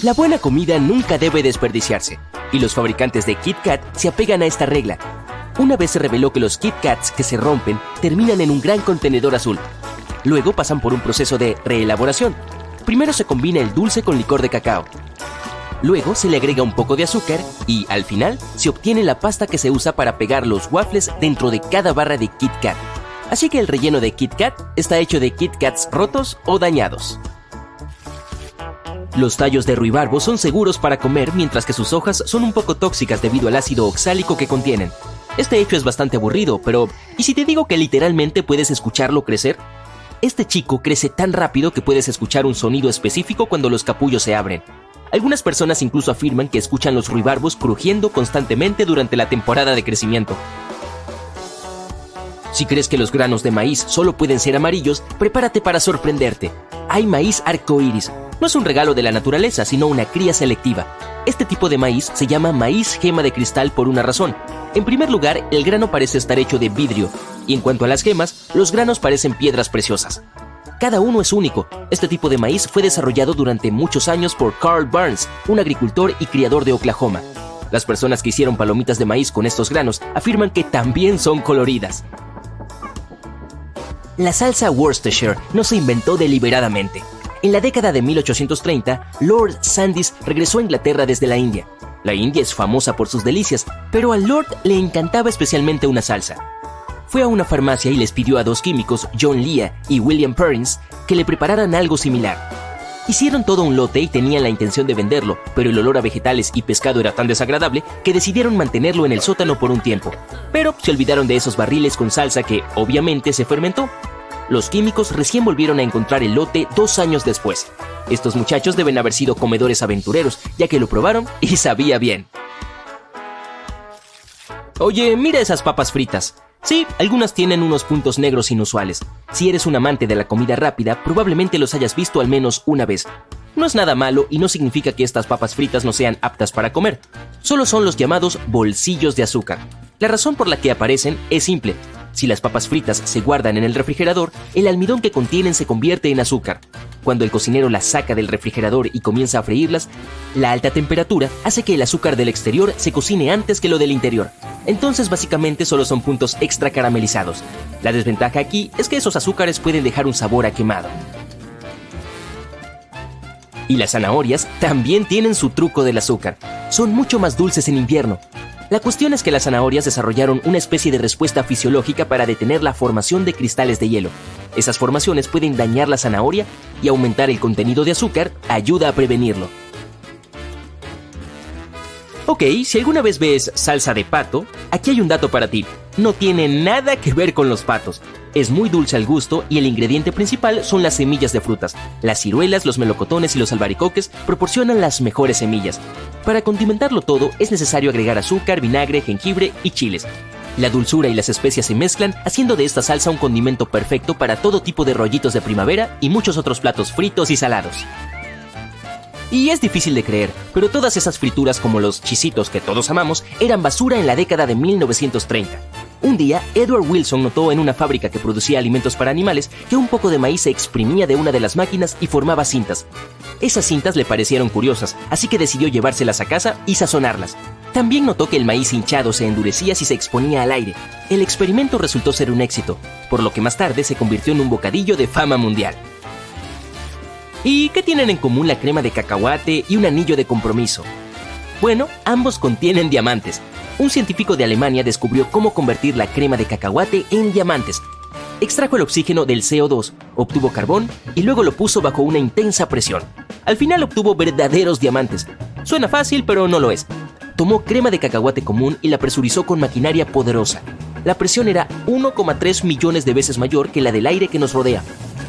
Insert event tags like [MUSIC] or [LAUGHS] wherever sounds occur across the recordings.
La buena comida nunca debe desperdiciarse, y los fabricantes de Kit Kat se apegan a esta regla. Una vez se reveló que los Kit Kats que se rompen terminan en un gran contenedor azul. Luego pasan por un proceso de reelaboración. Primero se combina el dulce con licor de cacao. Luego se le agrega un poco de azúcar y, al final, se obtiene la pasta que se usa para pegar los waffles dentro de cada barra de Kit Kat. Así que el relleno de Kit Kat está hecho de Kit Kats rotos o dañados. Los tallos de ruibarbo son seguros para comer mientras que sus hojas son un poco tóxicas debido al ácido oxálico que contienen. Este hecho es bastante aburrido, pero ¿y si te digo que literalmente puedes escucharlo crecer? Este chico crece tan rápido que puedes escuchar un sonido específico cuando los capullos se abren. Algunas personas incluso afirman que escuchan los ruibarbos crujiendo constantemente durante la temporada de crecimiento. Si crees que los granos de maíz solo pueden ser amarillos, prepárate para sorprenderte. Hay maíz arcoíris, no es un regalo de la naturaleza, sino una cría selectiva. Este tipo de maíz se llama maíz gema de cristal por una razón. En primer lugar, el grano parece estar hecho de vidrio, y en cuanto a las gemas, los granos parecen piedras preciosas. Cada uno es único. Este tipo de maíz fue desarrollado durante muchos años por Carl Burns, un agricultor y criador de Oklahoma. Las personas que hicieron palomitas de maíz con estos granos afirman que también son coloridas. La salsa Worcestershire no se inventó deliberadamente. En la década de 1830, Lord Sandys regresó a Inglaterra desde la India. La India es famosa por sus delicias, pero al Lord le encantaba especialmente una salsa. Fue a una farmacia y les pidió a dos químicos, John Lea y William Perrins, que le prepararan algo similar. Hicieron todo un lote y tenían la intención de venderlo, pero el olor a vegetales y pescado era tan desagradable que decidieron mantenerlo en el sótano por un tiempo. Pero se olvidaron de esos barriles con salsa que, obviamente, se fermentó los químicos recién volvieron a encontrar el lote dos años después. Estos muchachos deben haber sido comedores aventureros, ya que lo probaron y [LAUGHS] sabía bien. Oye, mira esas papas fritas. Sí, algunas tienen unos puntos negros inusuales. Si eres un amante de la comida rápida, probablemente los hayas visto al menos una vez. No es nada malo y no significa que estas papas fritas no sean aptas para comer. Solo son los llamados bolsillos de azúcar. La razón por la que aparecen es simple. Si las papas fritas se guardan en el refrigerador, el almidón que contienen se convierte en azúcar. Cuando el cocinero las saca del refrigerador y comienza a freírlas, la alta temperatura hace que el azúcar del exterior se cocine antes que lo del interior. Entonces básicamente solo son puntos extra caramelizados. La desventaja aquí es que esos azúcares pueden dejar un sabor a quemado. Y las zanahorias también tienen su truco del azúcar. Son mucho más dulces en invierno, la cuestión es que las zanahorias desarrollaron una especie de respuesta fisiológica para detener la formación de cristales de hielo. Esas formaciones pueden dañar la zanahoria y aumentar el contenido de azúcar ayuda a prevenirlo. Ok, si alguna vez ves salsa de pato, aquí hay un dato para ti. No tiene nada que ver con los patos. Es muy dulce al gusto y el ingrediente principal son las semillas de frutas. Las ciruelas, los melocotones y los albaricoques proporcionan las mejores semillas. Para condimentarlo todo es necesario agregar azúcar, vinagre, jengibre y chiles. La dulzura y las especias se mezclan, haciendo de esta salsa un condimento perfecto para todo tipo de rollitos de primavera y muchos otros platos fritos y salados. Y es difícil de creer, pero todas esas frituras como los chisitos que todos amamos eran basura en la década de 1930. Un día, Edward Wilson notó en una fábrica que producía alimentos para animales que un poco de maíz se exprimía de una de las máquinas y formaba cintas. Esas cintas le parecieron curiosas, así que decidió llevárselas a casa y sazonarlas. También notó que el maíz hinchado se endurecía si se exponía al aire. El experimento resultó ser un éxito, por lo que más tarde se convirtió en un bocadillo de fama mundial. ¿Y qué tienen en común la crema de cacahuate y un anillo de compromiso? Bueno, ambos contienen diamantes. Un científico de Alemania descubrió cómo convertir la crema de cacahuate en diamantes. Extrajo el oxígeno del CO2, obtuvo carbón y luego lo puso bajo una intensa presión. Al final obtuvo verdaderos diamantes. Suena fácil, pero no lo es. Tomó crema de cacahuate común y la presurizó con maquinaria poderosa. La presión era 1,3 millones de veces mayor que la del aire que nos rodea.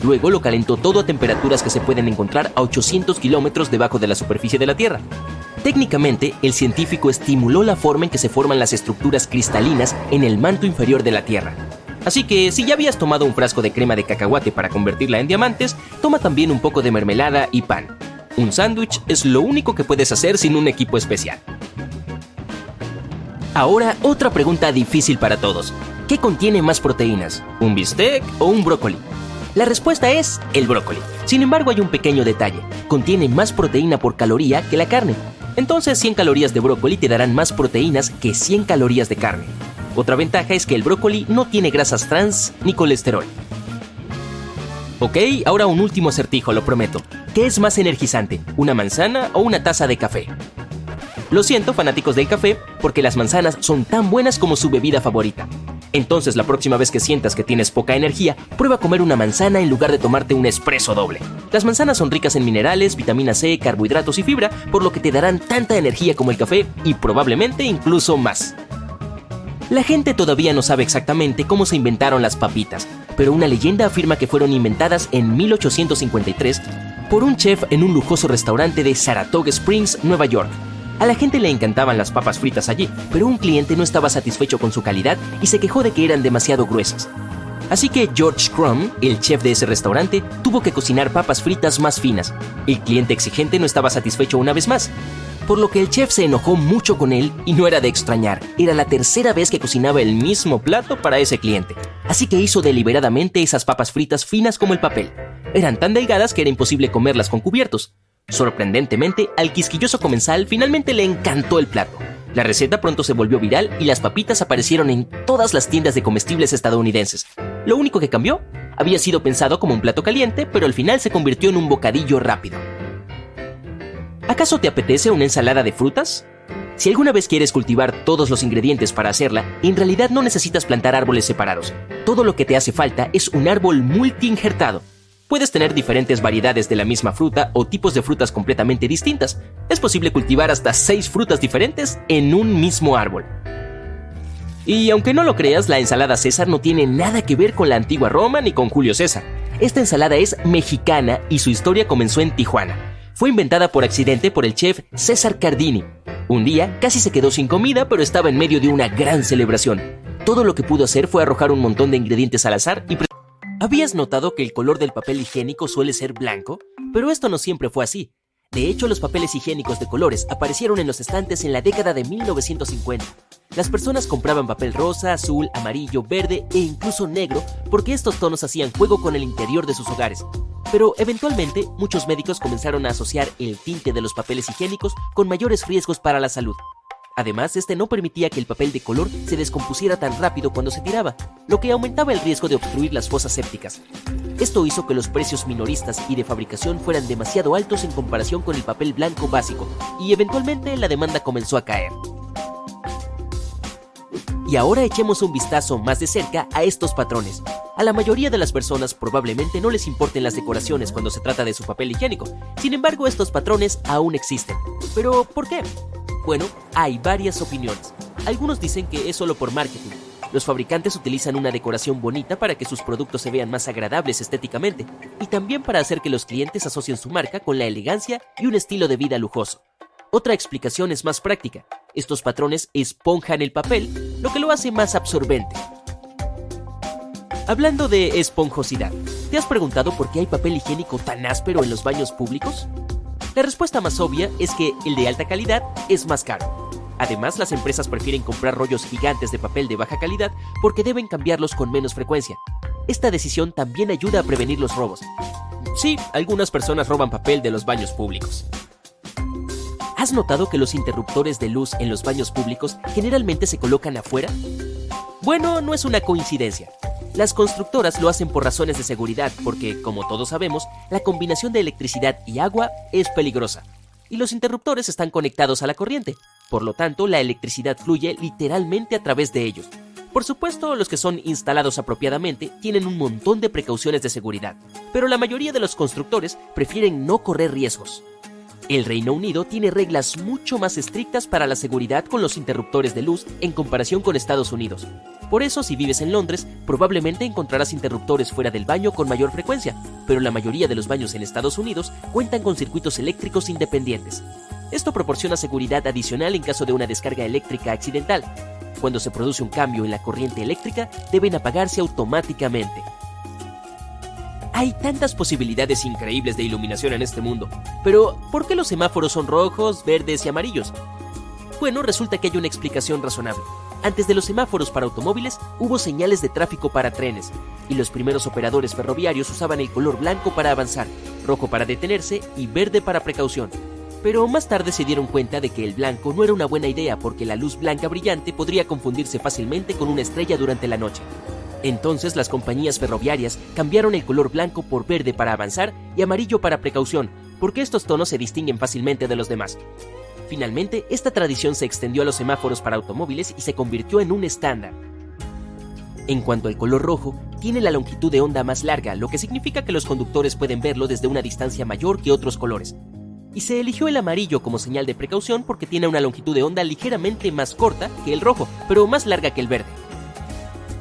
Luego lo calentó todo a temperaturas que se pueden encontrar a 800 kilómetros debajo de la superficie de la Tierra. Técnicamente, el científico estimuló la forma en que se forman las estructuras cristalinas en el manto inferior de la Tierra. Así que si ya habías tomado un frasco de crema de cacahuate para convertirla en diamantes, toma también un poco de mermelada y pan. Un sándwich es lo único que puedes hacer sin un equipo especial. Ahora, otra pregunta difícil para todos. ¿Qué contiene más proteínas? ¿Un bistec o un brócoli? La respuesta es el brócoli. Sin embargo, hay un pequeño detalle. Contiene más proteína por caloría que la carne. Entonces 100 calorías de brócoli te darán más proteínas que 100 calorías de carne. Otra ventaja es que el brócoli no tiene grasas trans ni colesterol. Ok, ahora un último acertijo, lo prometo. ¿Qué es más energizante, una manzana o una taza de café? Lo siento, fanáticos del café, porque las manzanas son tan buenas como su bebida favorita. Entonces la próxima vez que sientas que tienes poca energía, prueba a comer una manzana en lugar de tomarte un espresso doble. Las manzanas son ricas en minerales, vitamina C, carbohidratos y fibra, por lo que te darán tanta energía como el café y probablemente incluso más. La gente todavía no sabe exactamente cómo se inventaron las papitas, pero una leyenda afirma que fueron inventadas en 1853 por un chef en un lujoso restaurante de Saratoga Springs, Nueva York. A la gente le encantaban las papas fritas allí, pero un cliente no estaba satisfecho con su calidad y se quejó de que eran demasiado gruesas. Así que George Crumb, el chef de ese restaurante, tuvo que cocinar papas fritas más finas. El cliente exigente no estaba satisfecho una vez más, por lo que el chef se enojó mucho con él y no era de extrañar, era la tercera vez que cocinaba el mismo plato para ese cliente. Así que hizo deliberadamente esas papas fritas finas como el papel. Eran tan delgadas que era imposible comerlas con cubiertos. Sorprendentemente, al quisquilloso comensal finalmente le encantó el plato. La receta pronto se volvió viral y las papitas aparecieron en todas las tiendas de comestibles estadounidenses. Lo único que cambió había sido pensado como un plato caliente, pero al final se convirtió en un bocadillo rápido. ¿Acaso te apetece una ensalada de frutas? Si alguna vez quieres cultivar todos los ingredientes para hacerla, en realidad no necesitas plantar árboles separados. Todo lo que te hace falta es un árbol multi-injertado Puedes tener diferentes variedades de la misma fruta o tipos de frutas completamente distintas. Es posible cultivar hasta 6 frutas diferentes en un mismo árbol. Y aunque no lo creas, la ensalada César no tiene nada que ver con la antigua Roma ni con Julio César. Esta ensalada es mexicana y su historia comenzó en Tijuana. Fue inventada por accidente por el chef César Cardini. Un día casi se quedó sin comida, pero estaba en medio de una gran celebración. Todo lo que pudo hacer fue arrojar un montón de ingredientes al azar y ¿Habías notado que el color del papel higiénico suele ser blanco? Pero esto no siempre fue así. De hecho, los papeles higiénicos de colores aparecieron en los estantes en la década de 1950. Las personas compraban papel rosa, azul, amarillo, verde e incluso negro porque estos tonos hacían juego con el interior de sus hogares. Pero eventualmente muchos médicos comenzaron a asociar el tinte de los papeles higiénicos con mayores riesgos para la salud. Además, este no permitía que el papel de color se descompusiera tan rápido cuando se tiraba, lo que aumentaba el riesgo de obstruir las fosas sépticas. Esto hizo que los precios minoristas y de fabricación fueran demasiado altos en comparación con el papel blanco básico, y eventualmente la demanda comenzó a caer. Y ahora echemos un vistazo más de cerca a estos patrones. A la mayoría de las personas probablemente no les importen las decoraciones cuando se trata de su papel higiénico. Sin embargo, estos patrones aún existen. ¿Pero por qué? Bueno, hay varias opiniones. Algunos dicen que es solo por marketing. Los fabricantes utilizan una decoración bonita para que sus productos se vean más agradables estéticamente y también para hacer que los clientes asocien su marca con la elegancia y un estilo de vida lujoso. Otra explicación es más práctica. Estos patrones esponjan el papel, lo que lo hace más absorbente. Hablando de esponjosidad, ¿te has preguntado por qué hay papel higiénico tan áspero en los baños públicos? La respuesta más obvia es que el de alta calidad es más caro. Además, las empresas prefieren comprar rollos gigantes de papel de baja calidad porque deben cambiarlos con menos frecuencia. Esta decisión también ayuda a prevenir los robos. Sí, algunas personas roban papel de los baños públicos. ¿Has notado que los interruptores de luz en los baños públicos generalmente se colocan afuera? Bueno, no es una coincidencia. Las constructoras lo hacen por razones de seguridad porque, como todos sabemos, la combinación de electricidad y agua es peligrosa. Y los interruptores están conectados a la corriente. Por lo tanto, la electricidad fluye literalmente a través de ellos. Por supuesto, los que son instalados apropiadamente tienen un montón de precauciones de seguridad, pero la mayoría de los constructores prefieren no correr riesgos. El Reino Unido tiene reglas mucho más estrictas para la seguridad con los interruptores de luz en comparación con Estados Unidos. Por eso, si vives en Londres, probablemente encontrarás interruptores fuera del baño con mayor frecuencia, pero la mayoría de los baños en Estados Unidos cuentan con circuitos eléctricos independientes. Esto proporciona seguridad adicional en caso de una descarga eléctrica accidental. Cuando se produce un cambio en la corriente eléctrica, deben apagarse automáticamente. Hay tantas posibilidades increíbles de iluminación en este mundo, pero ¿por qué los semáforos son rojos, verdes y amarillos? Bueno, resulta que hay una explicación razonable. Antes de los semáforos para automóviles, hubo señales de tráfico para trenes, y los primeros operadores ferroviarios usaban el color blanco para avanzar, rojo para detenerse y verde para precaución. Pero más tarde se dieron cuenta de que el blanco no era una buena idea porque la luz blanca brillante podría confundirse fácilmente con una estrella durante la noche. Entonces las compañías ferroviarias cambiaron el color blanco por verde para avanzar y amarillo para precaución, porque estos tonos se distinguen fácilmente de los demás. Finalmente, esta tradición se extendió a los semáforos para automóviles y se convirtió en un estándar. En cuanto al color rojo, tiene la longitud de onda más larga, lo que significa que los conductores pueden verlo desde una distancia mayor que otros colores. Y se eligió el amarillo como señal de precaución porque tiene una longitud de onda ligeramente más corta que el rojo, pero más larga que el verde.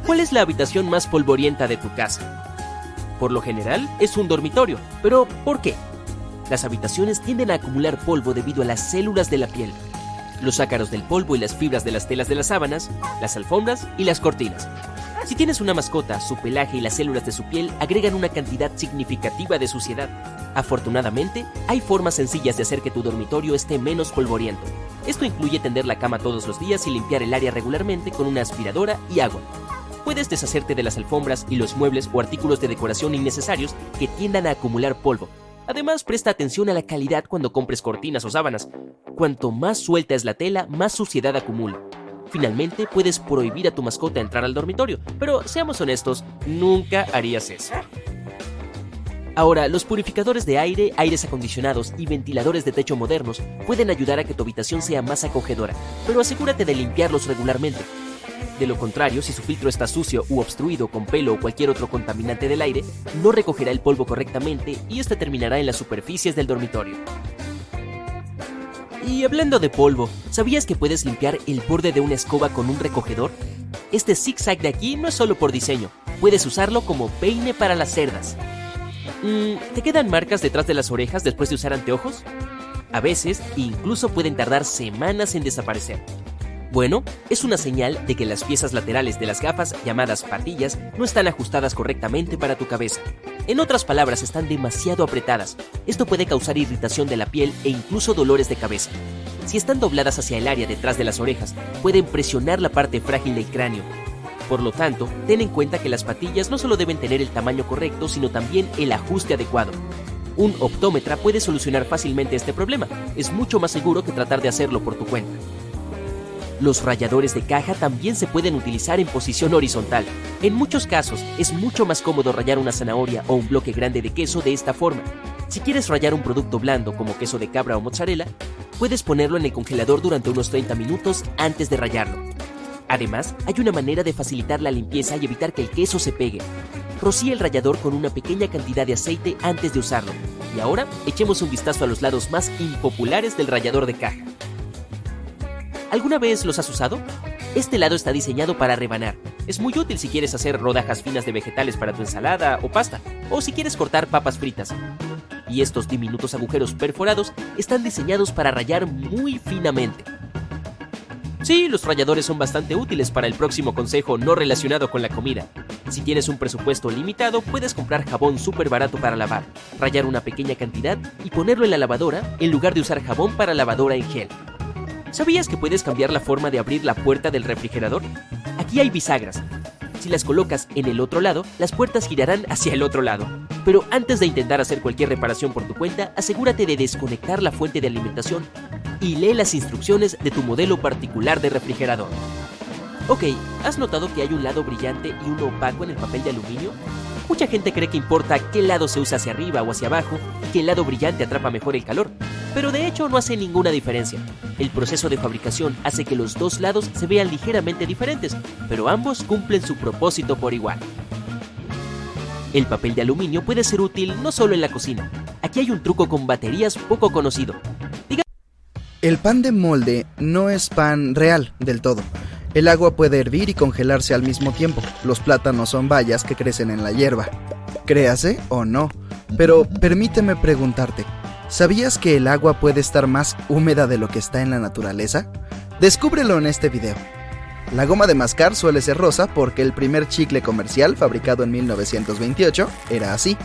¿Cuál es la habitación más polvorienta de tu casa? Por lo general es un dormitorio, pero ¿por qué? Las habitaciones tienden a acumular polvo debido a las células de la piel, los ácaros del polvo y las fibras de las telas de las sábanas, las alfombras y las cortinas. Si tienes una mascota, su pelaje y las células de su piel agregan una cantidad significativa de suciedad. Afortunadamente, hay formas sencillas de hacer que tu dormitorio esté menos polvoriento. Esto incluye tender la cama todos los días y limpiar el área regularmente con una aspiradora y agua. Puedes deshacerte de las alfombras y los muebles o artículos de decoración innecesarios que tiendan a acumular polvo, Además, presta atención a la calidad cuando compres cortinas o sábanas. Cuanto más suelta es la tela, más suciedad acumula. Finalmente, puedes prohibir a tu mascota entrar al dormitorio, pero seamos honestos, nunca harías eso. Ahora, los purificadores de aire, aires acondicionados y ventiladores de techo modernos pueden ayudar a que tu habitación sea más acogedora, pero asegúrate de limpiarlos regularmente. De lo contrario, si su filtro está sucio u obstruido con pelo o cualquier otro contaminante del aire, no recogerá el polvo correctamente y este terminará en las superficies del dormitorio. Y hablando de polvo, ¿sabías que puedes limpiar el borde de una escoba con un recogedor? Este zigzag de aquí no es solo por diseño, puedes usarlo como peine para las cerdas. Mm, ¿Te quedan marcas detrás de las orejas después de usar anteojos? A veces, incluso pueden tardar semanas en desaparecer. Bueno, es una señal de que las piezas laterales de las gafas, llamadas patillas, no están ajustadas correctamente para tu cabeza. En otras palabras, están demasiado apretadas. Esto puede causar irritación de la piel e incluso dolores de cabeza. Si están dobladas hacia el área detrás de las orejas, pueden presionar la parte frágil del cráneo. Por lo tanto, ten en cuenta que las patillas no solo deben tener el tamaño correcto, sino también el ajuste adecuado. Un optómetra puede solucionar fácilmente este problema. Es mucho más seguro que tratar de hacerlo por tu cuenta. Los ralladores de caja también se pueden utilizar en posición horizontal. En muchos casos es mucho más cómodo rayar una zanahoria o un bloque grande de queso de esta forma. Si quieres rayar un producto blando como queso de cabra o mozzarella, puedes ponerlo en el congelador durante unos 30 minutos antes de rayarlo. Además, hay una manera de facilitar la limpieza y evitar que el queso se pegue. Rocía el rallador con una pequeña cantidad de aceite antes de usarlo. Y ahora, echemos un vistazo a los lados más impopulares del rallador de caja. ¿Alguna vez los has usado? Este lado está diseñado para rebanar. Es muy útil si quieres hacer rodajas finas de vegetales para tu ensalada o pasta, o si quieres cortar papas fritas. Y estos diminutos agujeros perforados están diseñados para rayar muy finamente. Sí, los ralladores son bastante útiles para el próximo consejo no relacionado con la comida. Si tienes un presupuesto limitado, puedes comprar jabón súper barato para lavar, rayar una pequeña cantidad y ponerlo en la lavadora en lugar de usar jabón para lavadora en gel. ¿Sabías que puedes cambiar la forma de abrir la puerta del refrigerador? Aquí hay bisagras. Si las colocas en el otro lado, las puertas girarán hacia el otro lado. Pero antes de intentar hacer cualquier reparación por tu cuenta, asegúrate de desconectar la fuente de alimentación y lee las instrucciones de tu modelo particular de refrigerador. Ok, ¿has notado que hay un lado brillante y uno opaco en el papel de aluminio? Mucha gente cree que importa qué lado se usa hacia arriba o hacia abajo que el lado brillante atrapa mejor el calor, pero de hecho no hace ninguna diferencia. El proceso de fabricación hace que los dos lados se vean ligeramente diferentes, pero ambos cumplen su propósito por igual. El papel de aluminio puede ser útil no solo en la cocina. aquí hay un truco con baterías poco conocido. El pan de molde no es pan real del todo. El agua puede hervir y congelarse al mismo tiempo. Los plátanos son bayas que crecen en la hierba. Créase o no. Pero permíteme preguntarte, ¿sabías que el agua puede estar más húmeda de lo que está en la naturaleza? Descúbrelo en este video. La goma de mascar suele ser rosa porque el primer chicle comercial, fabricado en 1928, era así.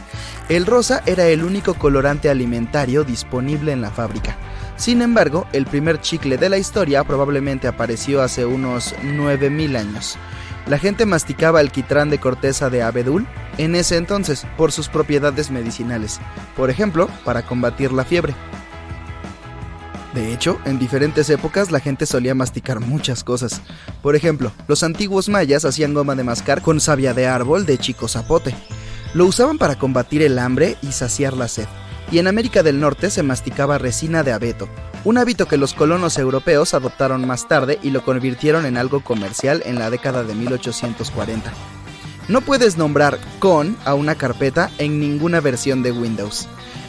El rosa era el único colorante alimentario disponible en la fábrica. Sin embargo, el primer chicle de la historia probablemente apareció hace unos 9000 años. La gente masticaba alquitrán de corteza de abedul en ese entonces por sus propiedades medicinales, por ejemplo, para combatir la fiebre. De hecho, en diferentes épocas la gente solía masticar muchas cosas. Por ejemplo, los antiguos mayas hacían goma de mascar con savia de árbol de chico zapote. Lo usaban para combatir el hambre y saciar la sed y en América del Norte se masticaba resina de abeto, un hábito que los colonos europeos adoptaron más tarde y lo convirtieron en algo comercial en la década de 1840. No puedes nombrar con a una carpeta en ninguna versión de Windows.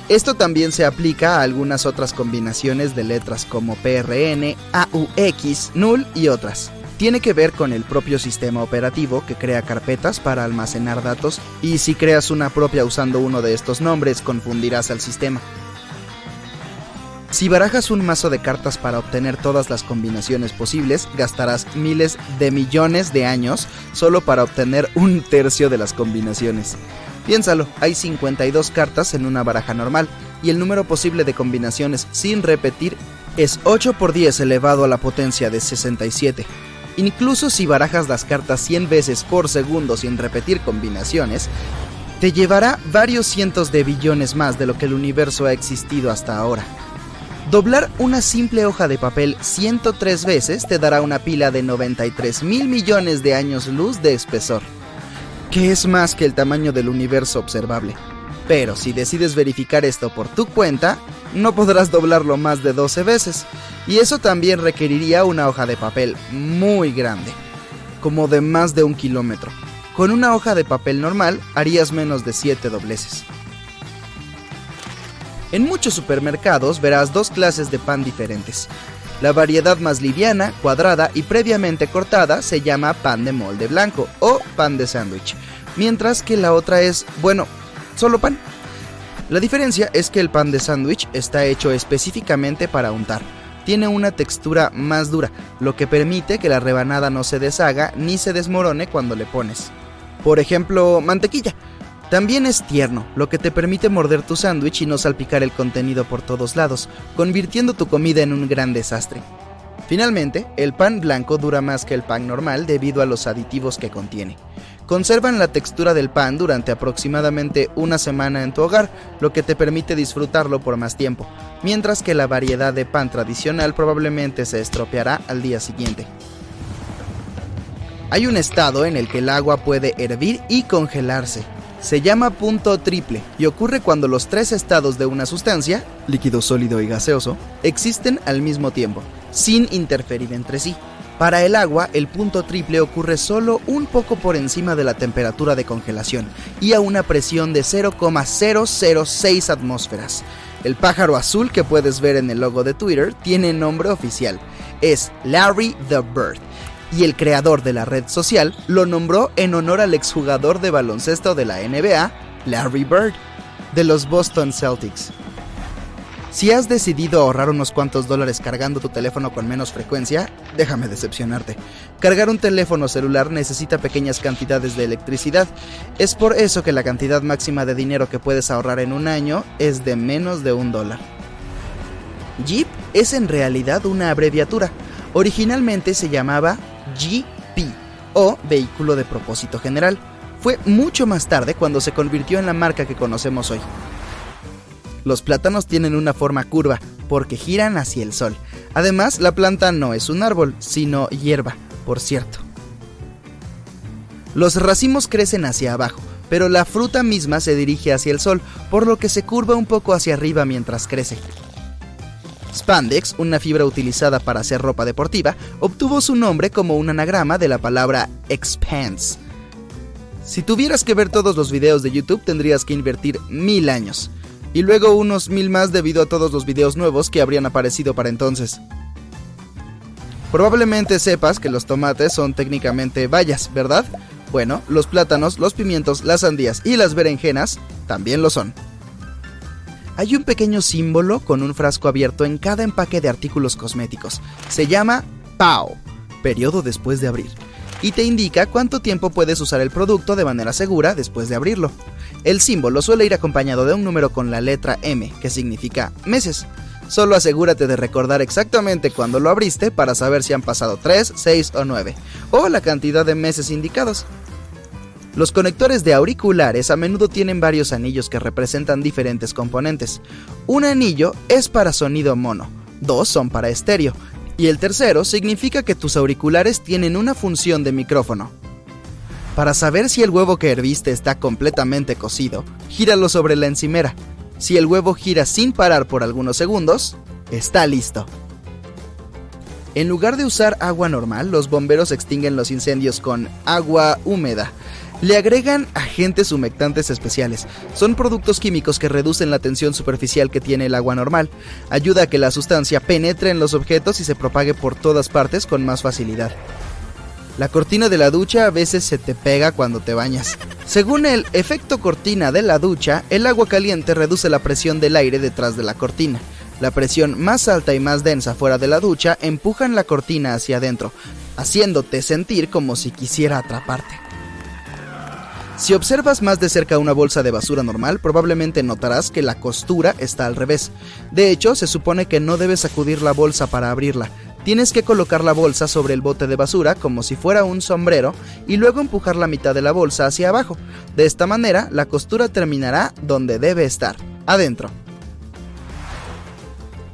Esto también se aplica a algunas otras combinaciones de letras como PRN, AUX, null y otras tiene que ver con el propio sistema operativo que crea carpetas para almacenar datos y si creas una propia usando uno de estos nombres confundirás al sistema. Si barajas un mazo de cartas para obtener todas las combinaciones posibles, gastarás miles de millones de años solo para obtener un tercio de las combinaciones. Piénsalo, hay 52 cartas en una baraja normal y el número posible de combinaciones sin repetir es 8 por 10 elevado a la potencia de 67. Incluso si barajas las cartas 100 veces por segundo sin repetir combinaciones, te llevará varios cientos de billones más de lo que el universo ha existido hasta ahora. Doblar una simple hoja de papel 103 veces te dará una pila de 93 mil millones de años luz de espesor, que es más que el tamaño del universo observable. Pero si decides verificar esto por tu cuenta, no podrás doblarlo más de 12 veces. Y eso también requeriría una hoja de papel muy grande, como de más de un kilómetro. Con una hoja de papel normal harías menos de 7 dobleces. En muchos supermercados verás dos clases de pan diferentes. La variedad más liviana, cuadrada y previamente cortada se llama pan de molde blanco o pan de sándwich, mientras que la otra es, bueno, solo pan. La diferencia es que el pan de sándwich está hecho específicamente para untar. Tiene una textura más dura, lo que permite que la rebanada no se deshaga ni se desmorone cuando le pones. Por ejemplo, mantequilla. También es tierno, lo que te permite morder tu sándwich y no salpicar el contenido por todos lados, convirtiendo tu comida en un gran desastre. Finalmente, el pan blanco dura más que el pan normal debido a los aditivos que contiene conservan la textura del pan durante aproximadamente una semana en tu hogar, lo que te permite disfrutarlo por más tiempo, mientras que la variedad de pan tradicional probablemente se estropeará al día siguiente. Hay un estado en el que el agua puede hervir y congelarse. Se llama punto triple y ocurre cuando los tres estados de una sustancia, líquido, sólido y gaseoso, existen al mismo tiempo, sin interferir entre sí. Para el agua, el punto triple ocurre solo un poco por encima de la temperatura de congelación y a una presión de 0,006 atmósferas. El pájaro azul que puedes ver en el logo de Twitter tiene nombre oficial. Es Larry the Bird. Y el creador de la red social lo nombró en honor al exjugador de baloncesto de la NBA, Larry Bird, de los Boston Celtics. Si has decidido ahorrar unos cuantos dólares cargando tu teléfono con menos frecuencia, déjame decepcionarte. Cargar un teléfono celular necesita pequeñas cantidades de electricidad. Es por eso que la cantidad máxima de dinero que puedes ahorrar en un año es de menos de un dólar. Jeep es en realidad una abreviatura. Originalmente se llamaba GP o Vehículo de Propósito General. Fue mucho más tarde cuando se convirtió en la marca que conocemos hoy. Los plátanos tienen una forma curva porque giran hacia el sol. Además, la planta no es un árbol, sino hierba, por cierto. Los racimos crecen hacia abajo, pero la fruta misma se dirige hacia el sol, por lo que se curva un poco hacia arriba mientras crece. Spandex, una fibra utilizada para hacer ropa deportiva, obtuvo su nombre como un anagrama de la palabra expanse. Si tuvieras que ver todos los videos de YouTube tendrías que invertir mil años. y luego unos mil más debido a todos los videos nuevos que habrían aparecido para entonces. Probablemente sepas que los tomates son técnicamente bayas, ¿verdad? Bueno, los plátanos, los pimientos, las sandías y las berenjenas también lo son. Hay un pequeño símbolo con un frasco abierto en cada empaque de artículos cosméticos. Se llama PAO, periodo después de abrir, y te indica cuánto tiempo puedes usar el producto de manera segura después de abrirlo. El símbolo suele ir acompañado de un número con la letra M, que significa meses. Solo asegúrate de recordar exactamente cuándo lo abriste para saber si han pasado 3, 6 o 9, o la cantidad de meses indicados. Los conectores de auriculares a menudo tienen varios anillos que representan diferentes componentes. Un anillo es para sonido mono, dos son para estéreo, y el tercero significa que tus auriculares tienen una función de micrófono. Para saber si el huevo que herviste está completamente cocido, gíralo sobre la encimera. Si el huevo gira sin parar por algunos segundos, está listo. En lugar de usar agua normal, los bomberos extinguen los incendios con agua húmeda. Le agregan agentes humectantes especiales. Son productos químicos que reducen la tensión superficial que tiene el agua normal. Ayuda a que la sustancia penetre en los objetos y se propague por todas partes con más facilidad. La cortina de la ducha a veces se te pega cuando te bañas. Según el efecto cortina de la ducha, el agua caliente reduce la presión del aire detrás de la cortina. La presión más alta y más densa fuera de la ducha empujan la cortina hacia adentro, haciéndote sentir como si quisiera atraparte. Si observas más de cerca una bolsa de basura normal, probablemente notarás que la costura está al revés. De hecho, se supone que no debes sacudir la bolsa para abrirla. Tienes que colocar la bolsa sobre el bote de basura como si fuera un sombrero y luego empujar la mitad de la bolsa hacia abajo. De esta manera, la costura terminará donde debe estar, adentro.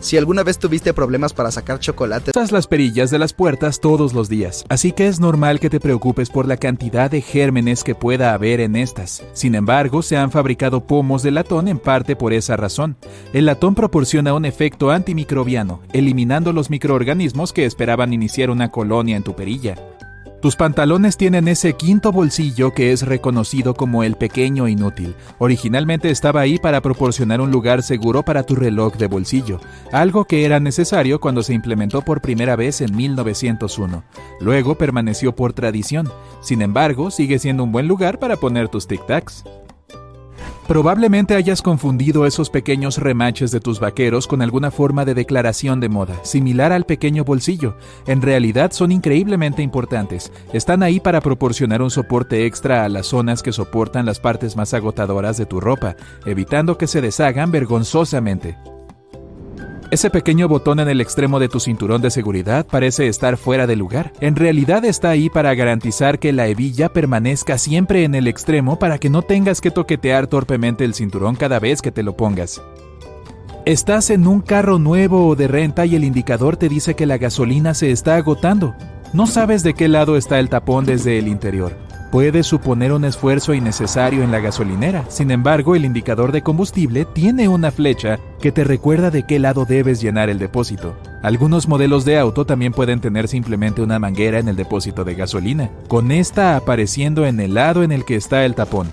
Si alguna vez tuviste problemas para sacar chocolate, usas las perillas de las puertas todos los días, así que es normal que te preocupes por la cantidad de gérmenes que pueda haber en estas. Sin embargo, se han fabricado pomos de latón en parte por esa razón. El latón proporciona un efecto antimicrobiano, eliminando los microorganismos que esperaban iniciar una colonia en tu perilla. Tus pantalones tienen ese quinto bolsillo que es reconocido como el pequeño inútil. Originalmente estaba ahí para proporcionar un lugar seguro para tu reloj de bolsillo, algo que era necesario cuando se implementó por primera vez en 1901. Luego permaneció por tradición. Sin embargo, sigue siendo un buen lugar para poner tus tic-tacs. Probablemente hayas confundido esos pequeños remaches de tus vaqueros con alguna forma de declaración de moda, similar al pequeño bolsillo. En realidad son increíblemente importantes. Están ahí para proporcionar un soporte extra a las zonas que soportan las partes más agotadoras de tu ropa, evitando que se deshagan vergonzosamente. Ese pequeño botón en el extremo de tu cinturón de seguridad parece estar fuera de lugar. En realidad está ahí para garantizar que la hebilla permanezca siempre en el extremo para que no tengas que toquetear torpemente el cinturón cada vez que te lo pongas. Estás en un carro nuevo o de renta y el indicador te dice que la gasolina se está agotando. No sabes de qué lado está el tapón desde el interior puede suponer un esfuerzo innecesario en la gasolinera. Sin embargo, el indicador de combustible tiene una flecha que te recuerda de qué lado debes llenar el depósito. Algunos modelos de auto también pueden tener simplemente una manguera en el depósito de gasolina, con esta apareciendo en el lado en el que está el tapón.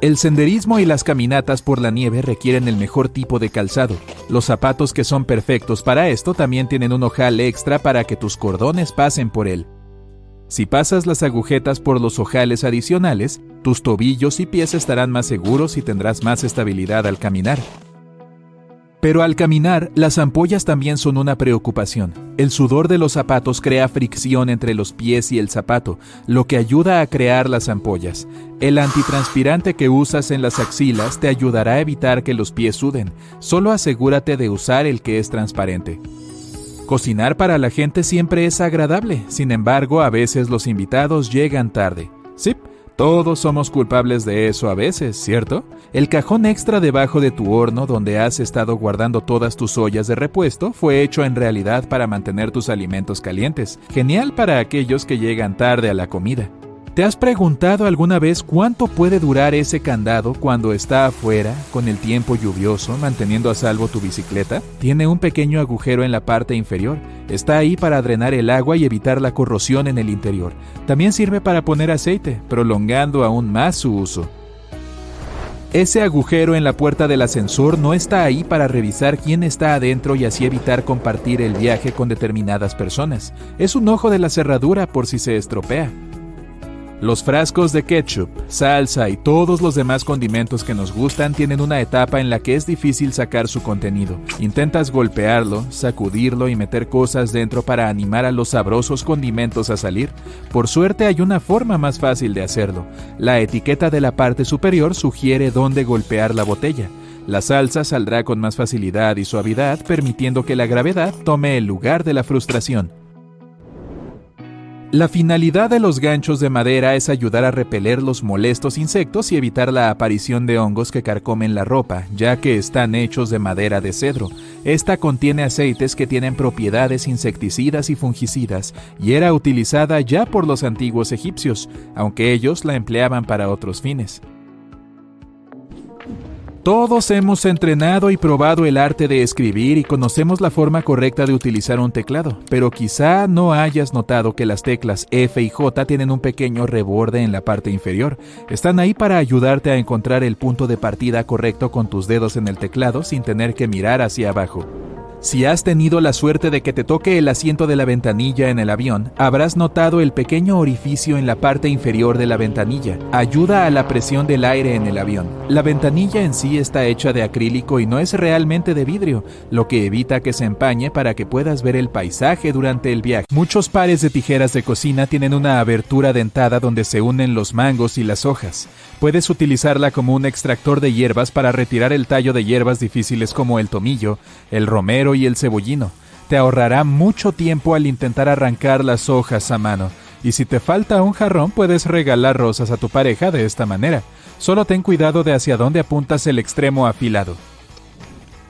El senderismo y las caminatas por la nieve requieren el mejor tipo de calzado. Los zapatos que son perfectos para esto también tienen un ojal extra para que tus cordones pasen por él. Si pasas las agujetas por los ojales adicionales, tus tobillos y pies estarán más seguros y tendrás más estabilidad al caminar. Pero al caminar, las ampollas también son una preocupación. El sudor de los zapatos crea fricción entre los pies y el zapato, lo que ayuda a crear las ampollas. El antitranspirante que usas en las axilas te ayudará a evitar que los pies suden. Solo asegúrate de usar el que es transparente. Cocinar para la gente siempre es agradable, sin embargo a veces los invitados llegan tarde. Sí, todos somos culpables de eso a veces, ¿cierto? El cajón extra debajo de tu horno donde has estado guardando todas tus ollas de repuesto fue hecho en realidad para mantener tus alimentos calientes. Genial para aquellos que llegan tarde a la comida. ¿Te has preguntado alguna vez cuánto puede durar ese candado cuando está afuera, con el tiempo lluvioso, manteniendo a salvo tu bicicleta? Tiene un pequeño agujero en la parte inferior. Está ahí para drenar el agua y evitar la corrosión en el interior. También sirve para poner aceite, prolongando aún más su uso. Ese agujero en la puerta del ascensor no está ahí para revisar quién está adentro y así evitar compartir el viaje con determinadas personas. Es un ojo de la cerradura por si se estropea. Los frascos de ketchup, salsa y todos los demás condimentos que nos gustan tienen una etapa en la que es difícil sacar su contenido. Intentas golpearlo, sacudirlo y meter cosas dentro para animar a los sabrosos condimentos a salir. Por suerte hay una forma más fácil de hacerlo. La etiqueta de la parte superior sugiere dónde golpear la botella. La salsa saldrá con más facilidad y suavidad, permitiendo que la gravedad tome el lugar de la frustración. La finalidad de los ganchos de madera es ayudar a repeler los molestos insectos y evitar la aparición de hongos que carcomen la ropa, ya que están hechos de madera de cedro. Esta contiene aceites que tienen propiedades insecticidas y fungicidas, y era utilizada ya por los antiguos egipcios, aunque ellos la empleaban para otros fines. Todos hemos entrenado y probado el arte de escribir y conocemos la forma correcta de utilizar un teclado, pero quizá no hayas notado que las teclas F y J tienen un pequeño reborde en la parte inferior. Están ahí para ayudarte a encontrar el punto de partida correcto con tus dedos en el teclado sin tener que mirar hacia abajo. Si has tenido la suerte de que te toque el asiento de la ventanilla en el avión, habrás notado el pequeño orificio en la parte inferior de la ventanilla. Ayuda a la presión del aire en el avión. La ventanilla en sí está hecha de acrílico y no es realmente de vidrio, lo que evita que se empañe para que puedas ver el paisaje durante el viaje. Muchos pares de tijeras de cocina tienen una abertura dentada donde se unen los mangos y las hojas. Puedes utilizarla como un extractor de hierbas para retirar el tallo de hierbas difíciles como el tomillo, el romero y el cebollino. Te ahorrará mucho tiempo al intentar arrancar las hojas a mano. Y si te falta un jarrón, puedes regalar rosas a tu pareja de esta manera. Solo ten cuidado de hacia dónde apuntas el extremo afilado.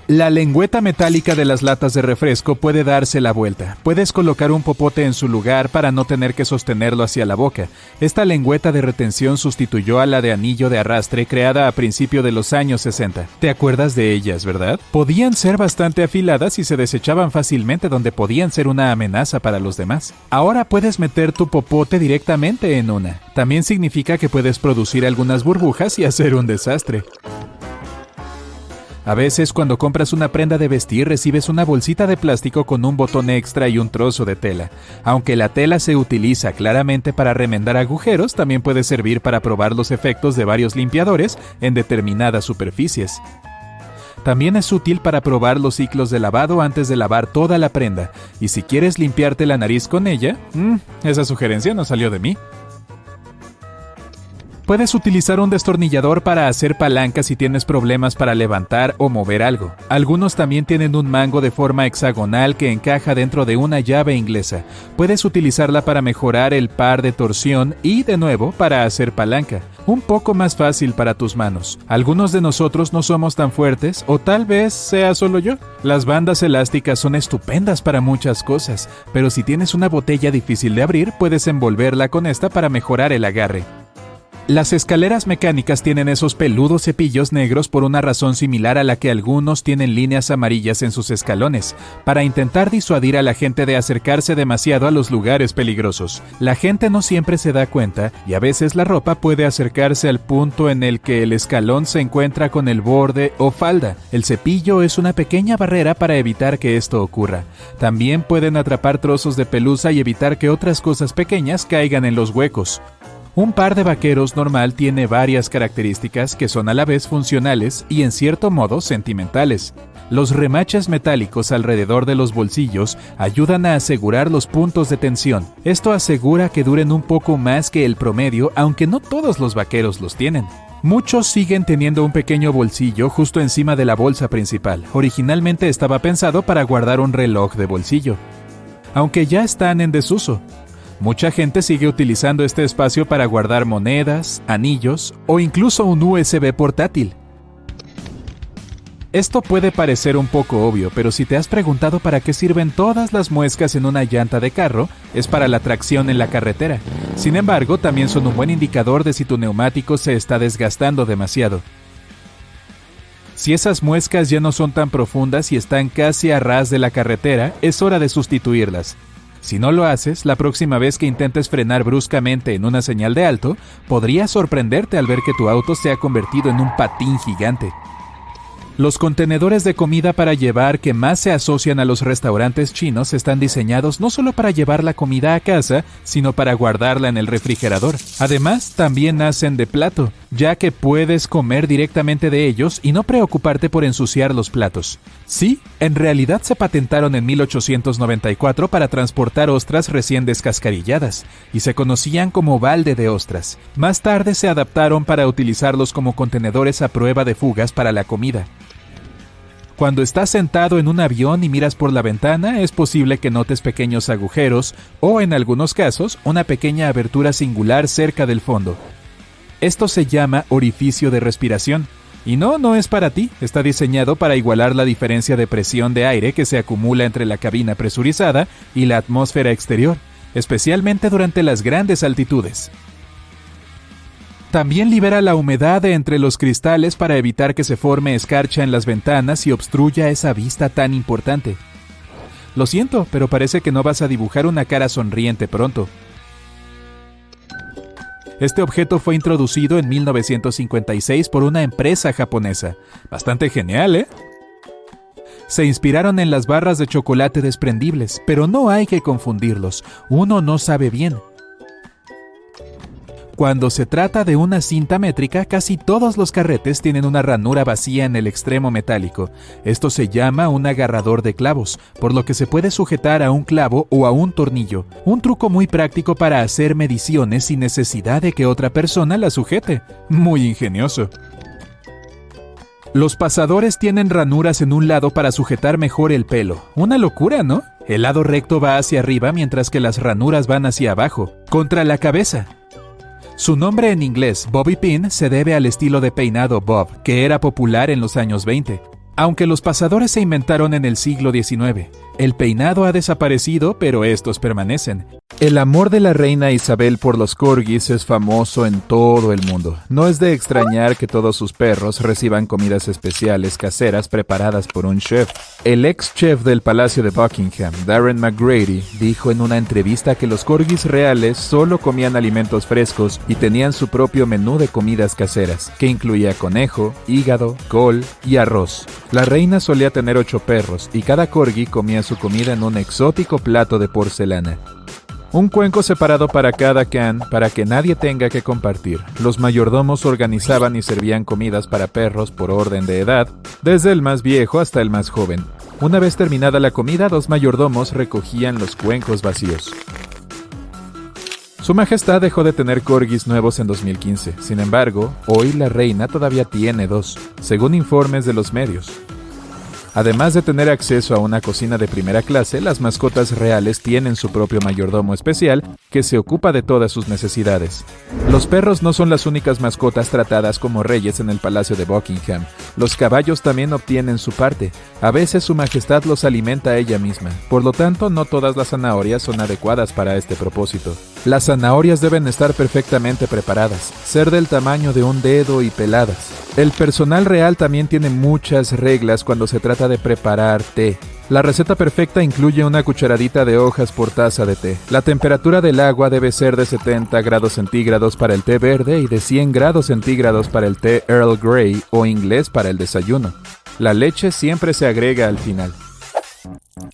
La lengüeta metálica de las latas de refresco puede darse la vuelta. Puedes colocar un popote en su lugar para no tener que sostenerlo hacia la boca. Esta lengüeta de retención sustituyó a la de anillo de arrastre creada a principio de los años 60. ¿Te acuerdas de ellas, verdad? Podían ser bastante afiladas y se desechaban fácilmente donde podían ser una amenaza para los demás. Ahora puedes meter tu popote directamente en una. También significa que puedes producir algunas burbujas y hacer un desastre. A veces cuando compras una prenda de vestir recibes una bolsita de plástico con un botón extra y un trozo de tela. Aunque la tela se utiliza claramente para remendar agujeros, también puede servir para probar los efectos de varios limpiadores en determinadas superficies. También es útil para probar los ciclos de lavado antes de lavar toda la prenda, y si quieres limpiarte la nariz con ella, mmm, esa sugerencia no salió de mí. Puedes utilizar un destornillador para hacer palancas si tienes problemas para levantar o mover algo. Algunos también tienen un mango de forma hexagonal que encaja dentro de una llave inglesa. Puedes utilizarla para mejorar el par de torsión y, de nuevo, para hacer palanca. Un poco más fácil para tus manos. Algunos de nosotros no somos tan fuertes o tal vez sea solo yo. Las bandas elásticas son estupendas para muchas cosas, pero si tienes una botella difícil de abrir, puedes envolverla con esta para mejorar el agarre. Las escaleras mecánicas tienen esos peludos cepillos negros por una razón similar a la que algunos tienen líneas amarillas en sus escalones, para intentar disuadir a la gente de acercarse demasiado a los lugares peligrosos. La gente no siempre se da cuenta y a veces la ropa puede acercarse al punto en el que el escalón se encuentra con el borde o falda. El cepillo es una pequeña barrera para evitar que esto ocurra. También pueden atrapar trozos de pelusa y evitar que otras cosas pequeñas caigan en los huecos. Un par de vaqueros normal tiene varias características que son a la vez funcionales y en cierto modo sentimentales. Los remaches metálicos alrededor de los bolsillos ayudan a asegurar los puntos de tensión. Esto asegura que duren un poco más que el promedio, aunque no todos los vaqueros los tienen. Muchos siguen teniendo un pequeño bolsillo justo encima de la bolsa principal. Originalmente estaba pensado para guardar un reloj de bolsillo. Aunque ya están en desuso, Mucha gente sigue utilizando este espacio para guardar monedas, anillos o incluso un USB portátil. Esto puede parecer un poco obvio, pero si te has preguntado para qué sirven todas las muescas en una llanta de carro, es para la tracción en la carretera. Sin embargo, también son un buen indicador de si tu neumático se está desgastando demasiado. Si esas muescas ya no son tan profundas y están casi a ras de la carretera, es hora de sustituirlas. Si no lo haces, la próxima vez que intentes frenar bruscamente en una señal de alto, podría sorprenderte al ver que tu auto se ha convertido en un patín gigante. Los contenedores de comida para llevar que más se asocian a los restaurantes chinos están diseñados no solo para llevar la comida a casa, sino para guardarla en el refrigerador. Además, también nacen de plato, ya que puedes comer directamente de ellos y no preocuparte por ensuciar los platos. Sí, en realidad se patentaron en 1894 para transportar ostras recién descascarilladas, y se conocían como balde de ostras. Más tarde se adaptaron para utilizarlos como contenedores a prueba de fugas para la comida. Cuando estás sentado en un avión y miras por la ventana, es posible que notes pequeños agujeros o, en algunos casos, una pequeña abertura singular cerca del fondo. Esto se llama orificio de respiración. Y no, no es para ti, está diseñado para igualar la diferencia de presión de aire que se acumula entre la cabina presurizada y la atmósfera exterior, especialmente durante las grandes altitudes. También libera la humedad de entre los cristales para evitar que se forme escarcha en las ventanas y obstruya esa vista tan importante. Lo siento, pero parece que no vas a dibujar una cara sonriente pronto. Este objeto fue introducido en 1956 por una empresa japonesa. Bastante genial, ¿eh? Se inspiraron en las barras de chocolate desprendibles, pero no hay que confundirlos. Uno no sabe bien. Cuando se trata de una cinta métrica, casi todos los carretes tienen una ranura vacía en el extremo metálico. Esto se llama un agarrador de clavos, por lo que se puede sujetar a un clavo o a un tornillo. Un truco muy práctico para hacer mediciones sin necesidad de que otra persona la sujete. Muy ingenioso. Los pasadores tienen ranuras en un lado para sujetar mejor el pelo. Una locura, ¿no? El lado recto va hacia arriba mientras que las ranuras van hacia abajo, contra la cabeza. Su nombre en inglés, Bobby Pin, se debe al estilo de peinado Bob, que era popular en los años 20. Aunque los pasadores se inventaron en el siglo XIX, el peinado ha desaparecido, pero estos permanecen. El amor de la reina Isabel por los corgis es famoso en todo el mundo. No es de extrañar que todos sus perros reciban comidas especiales caseras preparadas por un chef. El ex chef del Palacio de Buckingham, Darren McGrady, dijo en una entrevista que los corgis reales solo comían alimentos frescos y tenían su propio menú de comidas caseras, que incluía conejo, hígado, col y arroz. La reina solía tener ocho perros y cada corgi comía su comida en un exótico plato de porcelana. Un cuenco separado para cada can para que nadie tenga que compartir. Los mayordomos organizaban y servían comidas para perros por orden de edad, desde el más viejo hasta el más joven. Una vez terminada la comida, dos mayordomos recogían los cuencos vacíos. Su Majestad dejó de tener corgis nuevos en 2015. Sin embargo, hoy la reina todavía tiene dos, según informes de los medios. Además de tener acceso a una cocina de primera clase, las mascotas reales tienen su propio mayordomo especial que se ocupa de todas sus necesidades. Los perros no son las únicas mascotas tratadas como reyes en el Palacio de Buckingham. Los caballos también obtienen su parte. A veces su majestad los alimenta ella misma. Por lo tanto, no todas las zanahorias son adecuadas para este propósito. Las zanahorias deben estar perfectamente preparadas, ser del tamaño de un dedo y peladas. El personal real también tiene muchas reglas cuando se trata de preparar té. La receta perfecta incluye una cucharadita de hojas por taza de té. La temperatura del agua debe ser de 70 grados centígrados para el té verde y de 100 grados centígrados para el té Earl Grey o inglés para el desayuno. La leche siempre se agrega al final.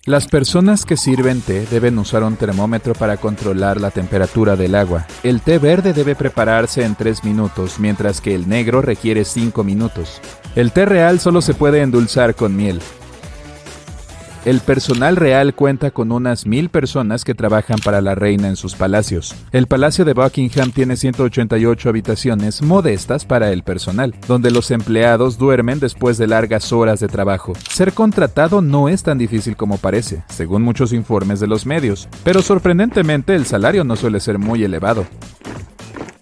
Las personas que sirven té deben usar un termómetro para controlar la temperatura del agua. El té verde debe prepararse en 3 minutos, mientras que el negro requiere 5 minutos. El té real solo se puede endulzar con miel. El personal real cuenta con unas mil personas que trabajan para la reina en sus palacios. El Palacio de Buckingham tiene 188 habitaciones modestas para el personal, donde los empleados duermen después de largas horas de trabajo. Ser contratado no es tan difícil como parece, según muchos informes de los medios, pero sorprendentemente el salario no suele ser muy elevado.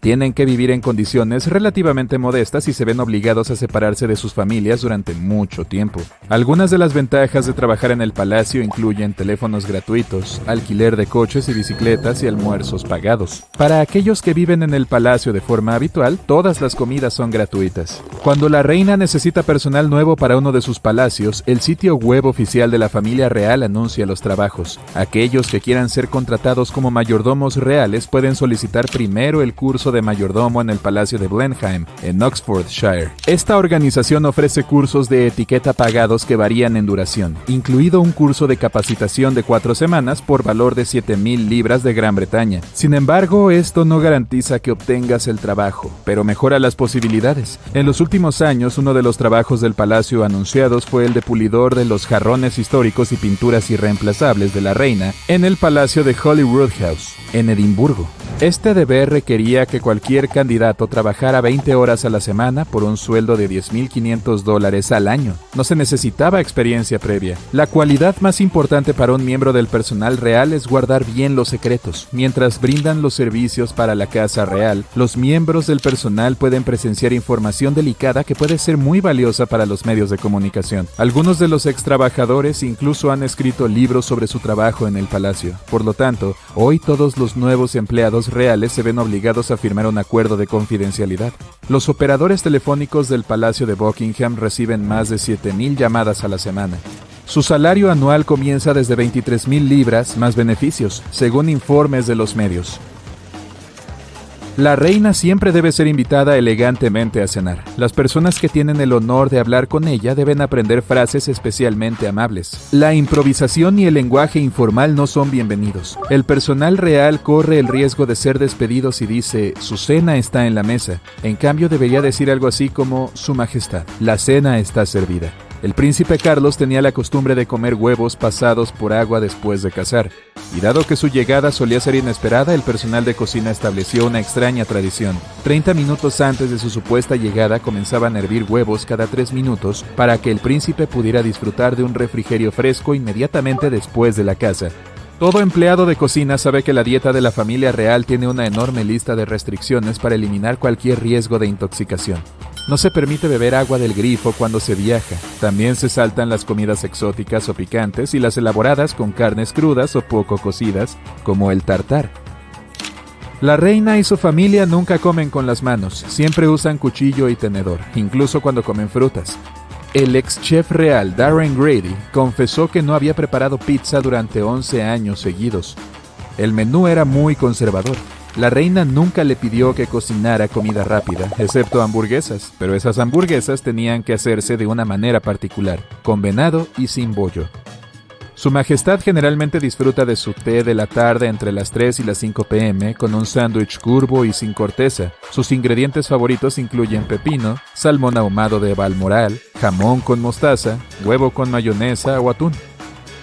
Tienen que vivir en condiciones relativamente modestas y se ven obligados a separarse de sus familias durante mucho tiempo. Algunas de las ventajas de trabajar en el palacio incluyen teléfonos gratuitos, alquiler de coches y bicicletas y almuerzos pagados. Para aquellos que viven en el palacio de forma habitual, todas las comidas son gratuitas. Cuando la reina necesita personal nuevo para uno de sus palacios, el sitio web oficial de la familia real anuncia los trabajos. Aquellos que quieran ser contratados como mayordomos reales pueden solicitar primero el curso de mayordomo en el Palacio de Blenheim, en Oxfordshire. Esta organización ofrece cursos de etiqueta pagados que varían en duración, incluido un curso de capacitación de cuatro semanas por valor de 7.000 libras de Gran Bretaña. Sin embargo, esto no garantiza que obtengas el trabajo, pero mejora las posibilidades. En los últimos años, uno de los trabajos del palacio anunciados fue el de pulidor de los jarrones históricos y pinturas irreemplazables de la reina en el Palacio de Holyrood House, en Edimburgo. Este deber requería que cualquier candidato trabajara 20 horas a la semana por un sueldo de 10.500 dólares al año. No se necesitaba experiencia previa. La cualidad más importante para un miembro del personal real es guardar bien los secretos. Mientras brindan los servicios para la Casa Real, los miembros del personal pueden presenciar información delicada que puede ser muy valiosa para los medios de comunicación. Algunos de los ex trabajadores incluso han escrito libros sobre su trabajo en el palacio. Por lo tanto, hoy todos los nuevos empleados reales se ven obligados a firmar un acuerdo de confidencialidad. Los operadores telefónicos del Palacio de Buckingham reciben más de 7.000 llamadas a la semana. Su salario anual comienza desde 23.000 libras más beneficios, según informes de los medios. La reina siempre debe ser invitada elegantemente a cenar. Las personas que tienen el honor de hablar con ella deben aprender frases especialmente amables. La improvisación y el lenguaje informal no son bienvenidos. El personal real corre el riesgo de ser despedido si dice su cena está en la mesa. En cambio debería decir algo así como Su Majestad, la cena está servida. El príncipe Carlos tenía la costumbre de comer huevos pasados por agua después de cazar, y dado que su llegada solía ser inesperada, el personal de cocina estableció una extraña tradición. Treinta minutos antes de su supuesta llegada comenzaban a hervir huevos cada tres minutos para que el príncipe pudiera disfrutar de un refrigerio fresco inmediatamente después de la caza. Todo empleado de cocina sabe que la dieta de la familia real tiene una enorme lista de restricciones para eliminar cualquier riesgo de intoxicación. No se permite beber agua del grifo cuando se viaja. También se saltan las comidas exóticas o picantes y las elaboradas con carnes crudas o poco cocidas, como el tartar. La reina y su familia nunca comen con las manos, siempre usan cuchillo y tenedor, incluso cuando comen frutas. El ex chef real Darren Grady confesó que no había preparado pizza durante 11 años seguidos. El menú era muy conservador. La reina nunca le pidió que cocinara comida rápida, excepto hamburguesas, pero esas hamburguesas tenían que hacerse de una manera particular, con venado y sin bollo. Su Majestad generalmente disfruta de su té de la tarde entre las 3 y las 5 pm con un sándwich curvo y sin corteza. Sus ingredientes favoritos incluyen pepino, salmón ahumado de balmoral, jamón con mostaza, huevo con mayonesa o atún.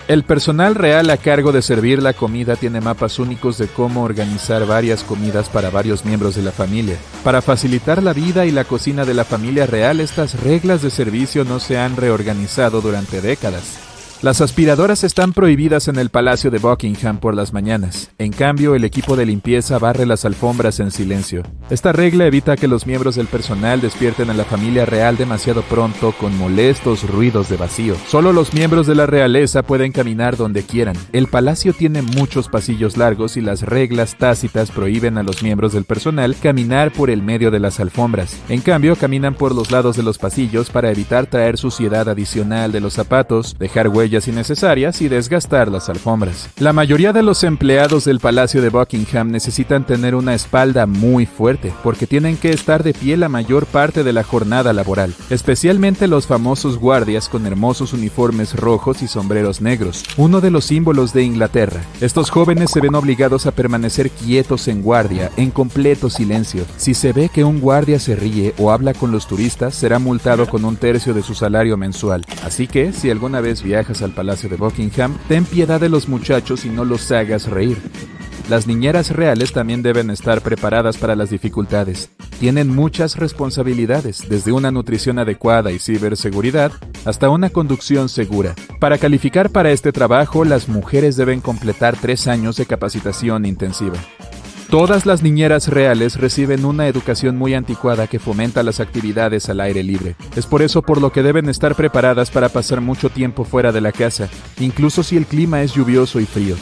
El personal real a cargo de servir la comida tiene mapas únicos de cómo organizar varias comidas para varios miembros de la familia. Para facilitar la vida y la cocina de la familia real, estas reglas de servicio no se han reorganizado durante décadas. Las aspiradoras están prohibidas en el Palacio de Buckingham por las mañanas. En cambio, el equipo de limpieza barre las alfombras en silencio. Esta regla evita que los miembros del personal despierten a la familia real demasiado pronto con molestos ruidos de vacío. Solo los miembros de la realeza pueden caminar donde quieran. El palacio tiene muchos pasillos largos y las reglas tácitas prohíben a los miembros del personal caminar por el medio de las alfombras. En cambio, caminan por los lados de los pasillos para evitar traer suciedad adicional de los zapatos, dejar huellas innecesarias y desgastar las alfombras. La mayoría de los empleados del Palacio de Buckingham necesitan tener una espalda muy fuerte porque tienen que estar de pie la mayor parte de la jornada laboral, especialmente los famosos guardias con hermosos uniformes rojos y sombreros negros, uno de los símbolos de Inglaterra. Estos jóvenes se ven obligados a permanecer quietos en guardia, en completo silencio. Si se ve que un guardia se ríe o habla con los turistas, será multado con un tercio de su salario mensual. Así que, si alguna vez viajas al Palacio de Buckingham, ten piedad de los muchachos y no los hagas reír. Las niñeras reales también deben estar preparadas para las dificultades. Tienen muchas responsabilidades, desde una nutrición adecuada y ciberseguridad hasta una conducción segura. Para calificar para este trabajo, las mujeres deben completar tres años de capacitación intensiva. Todas las niñeras reales reciben una educación muy anticuada que fomenta las actividades al aire libre. Es por eso por lo que deben estar preparadas para pasar mucho tiempo fuera de la casa, incluso si el clima es lluvioso y frío.